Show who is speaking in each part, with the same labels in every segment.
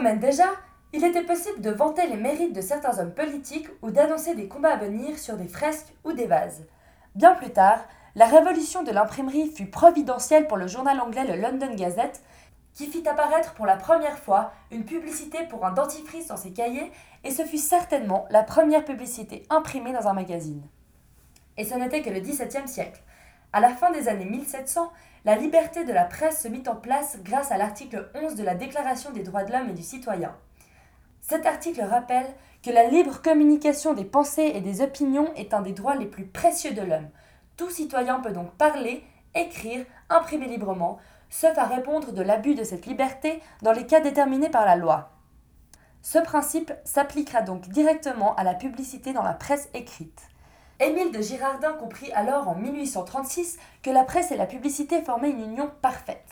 Speaker 1: Déjà, il était possible de vanter les mérites de certains hommes politiques ou d'annoncer des combats à venir sur des fresques ou des vases. Bien plus tard, la révolution de l'imprimerie fut providentielle pour le journal anglais le London Gazette, qui fit apparaître pour la première fois une publicité pour un dentifrice dans ses cahiers, et ce fut certainement la première publicité imprimée dans un magazine. Et ce n'était que le XVIIe siècle. À la fin des années 1700, la liberté de la presse se mit en place grâce à l'article 11 de la Déclaration des droits de l'homme et du citoyen. Cet article rappelle que la libre communication des pensées et des opinions est un des droits les plus précieux de l'homme. Tout citoyen peut donc parler, écrire, imprimer librement, sauf à répondre de l'abus de cette liberté dans les cas déterminés par la loi. Ce principe s'appliquera donc directement à la publicité dans la presse écrite. Émile de Girardin comprit alors en 1836 que la presse et la publicité formaient une union parfaite.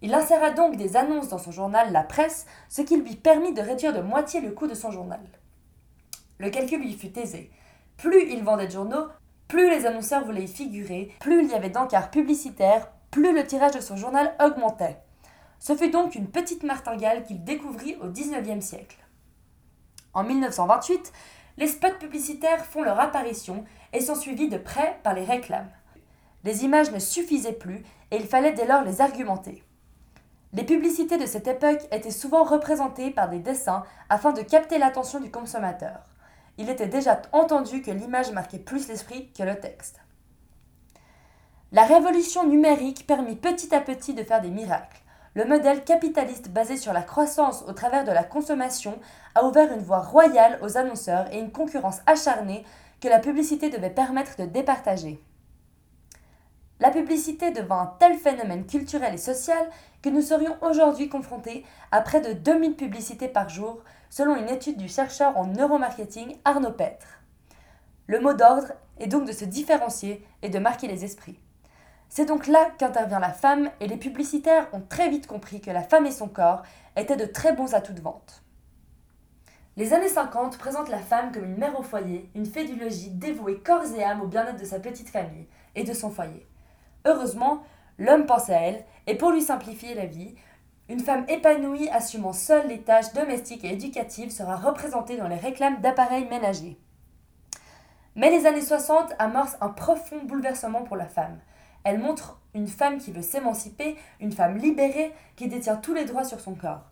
Speaker 1: Il inséra donc des annonces dans son journal La Presse, ce qui lui permit de réduire de moitié le coût de son journal. Le calcul lui fut aisé. Plus il vendait de journaux, plus les annonceurs voulaient y figurer, plus il y avait d'encarts publicitaires, plus le tirage de son journal augmentait. Ce fut donc une petite martingale qu'il découvrit au XIXe siècle. En 1928, les spots publicitaires font leur apparition et sont suivis de près par les réclames. Les images ne suffisaient plus et il fallait dès lors les argumenter. Les publicités de cette époque étaient souvent représentées par des dessins afin de capter l'attention du consommateur. Il était déjà entendu que l'image marquait plus l'esprit que le texte. La révolution numérique permit petit à petit de faire des miracles. Le modèle capitaliste basé sur la croissance au travers de la consommation a ouvert une voie royale aux annonceurs et une concurrence acharnée que la publicité devait permettre de départager. La publicité devint un tel phénomène culturel et social que nous serions aujourd'hui confrontés à près de 2000 publicités par jour, selon une étude du chercheur en neuromarketing Arnaud Petre. Le mot d'ordre est donc de se différencier et de marquer les esprits. C'est donc là qu'intervient la femme et les publicitaires ont très vite compris que la femme et son corps étaient de très bons atouts de vente. Les années 50 présentent la femme comme une mère au foyer, une fée du logis dévouée corps et âme au bien-être de sa petite famille et de son foyer. Heureusement, l'homme pense à elle, et pour lui simplifier la vie, une femme épanouie assumant seule les tâches domestiques et éducatives sera représentée dans les réclames d'appareils ménagers. Mais les années 60 amorcent un profond bouleversement pour la femme. Elle montre une femme qui veut s'émanciper, une femme libérée qui détient tous les droits sur son corps.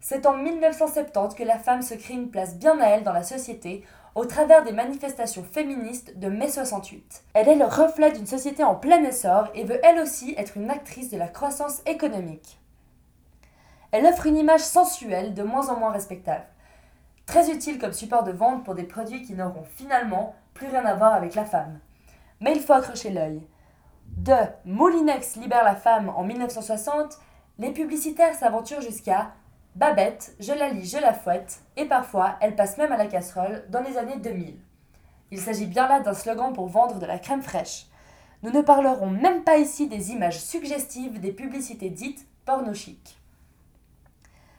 Speaker 1: C'est en 1970 que la femme se crée une place bien à elle dans la société au travers des manifestations féministes de mai 68. Elle est le reflet d'une société en plein essor et veut elle aussi être une actrice de la croissance économique. Elle offre une image sensuelle de moins en moins respectable, très utile comme support de vente pour des produits qui n'auront finalement plus rien à voir avec la femme. Mais il faut accrocher l'œil. De Moulinex libère la femme en 1960, les publicitaires s'aventurent jusqu'à Babette, je la lis, je la fouette, et parfois elle passe même à la casserole dans les années 2000. Il s'agit bien là d'un slogan pour vendre de la crème fraîche. Nous ne parlerons même pas ici des images suggestives des publicités dites porno chic.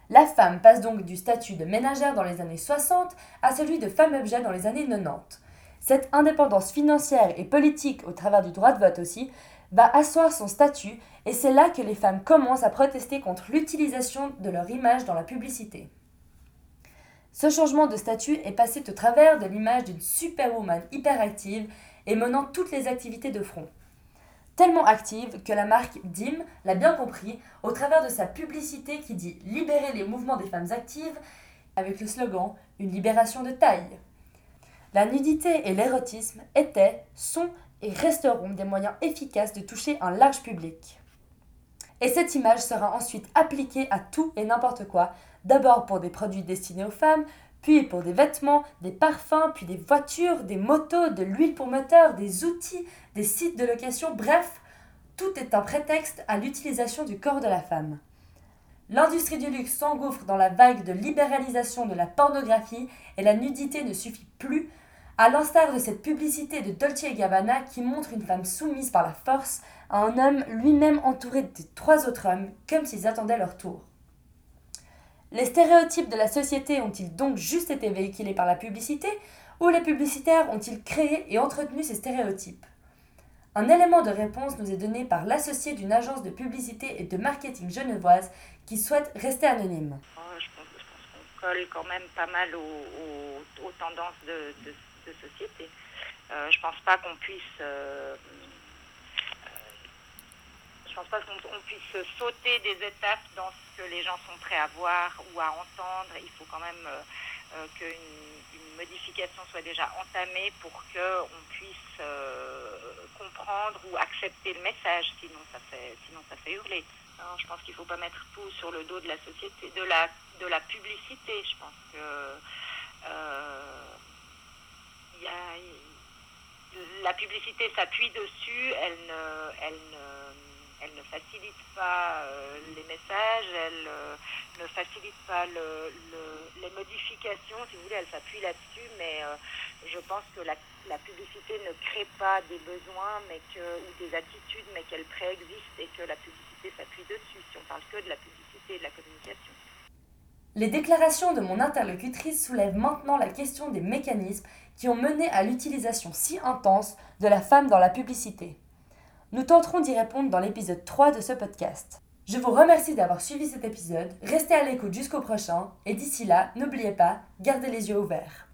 Speaker 1: La femme passe donc du statut de ménagère dans les années 60 à celui de femme-objet dans les années 90. Cette indépendance financière et politique au travers du droit de vote aussi va asseoir son statut et c'est là que les femmes commencent à protester contre l'utilisation de leur image dans la publicité. Ce changement de statut est passé au travers de l'image d'une superwoman hyperactive et menant toutes les activités de front. Tellement active que la marque DIM l'a bien compris au travers de sa publicité qui dit Libérer les mouvements des femmes actives avec le slogan Une libération de taille. La nudité et l'érotisme étaient, sont et resteront des moyens efficaces de toucher un large public. Et cette image sera ensuite appliquée à tout et n'importe quoi, d'abord pour des produits destinés aux femmes, puis pour des vêtements, des parfums, puis des voitures, des motos, de l'huile pour moteur, des outils, des sites de location, bref, tout est un prétexte à l'utilisation du corps de la femme. L'industrie du luxe s'engouffre dans la vague de libéralisation de la pornographie et la nudité ne suffit plus à l'instar de cette publicité de Dolce Gabbana qui montre une femme soumise par la force à un homme lui-même entouré de trois autres hommes, comme s'ils attendaient leur tour. Les stéréotypes de la société ont-ils donc juste été véhiculés par la publicité, ou les publicitaires ont-ils créé et entretenu ces stéréotypes? Un élément de réponse nous est donné par l'associé d'une agence de publicité et de marketing genevoise qui souhaite rester anonyme.
Speaker 2: Société. je pense pas qu'on puisse je pense pas qu'on puisse sauter des étapes dans ce que les gens sont prêts à voir ou à entendre. Il faut quand même euh, qu'une une modification soit déjà entamée pour qu'on puisse euh, comprendre ou accepter le message, sinon ça fait, sinon ça fait hurler. je pense qu'il ne faut pas mettre tout sur le dos de la société, de la, de la publicité. Je pense que euh, la publicité s'appuie dessus, elle ne, elle ne elle ne facilite pas euh, les messages, elle euh, ne facilite pas les modifications, si vous voulez, elle s'appuie là-dessus, mais euh, je pense que la, publicité ne crée pas des besoins mais que, ou des attitudes, mais qu'elle préexiste et que la publicité s'appuie dessus, si on parle que de la publicité et de la communication.
Speaker 1: Les déclarations de mon interlocutrice soulèvent maintenant la question des mécanismes qui ont mené à l'utilisation si intense de la femme dans la publicité. Nous tenterons d'y répondre dans l'épisode 3 de ce podcast. Je vous remercie d'avoir suivi cet épisode, restez à l'écoute jusqu'au prochain, et d'ici là, n'oubliez pas, gardez les yeux ouverts.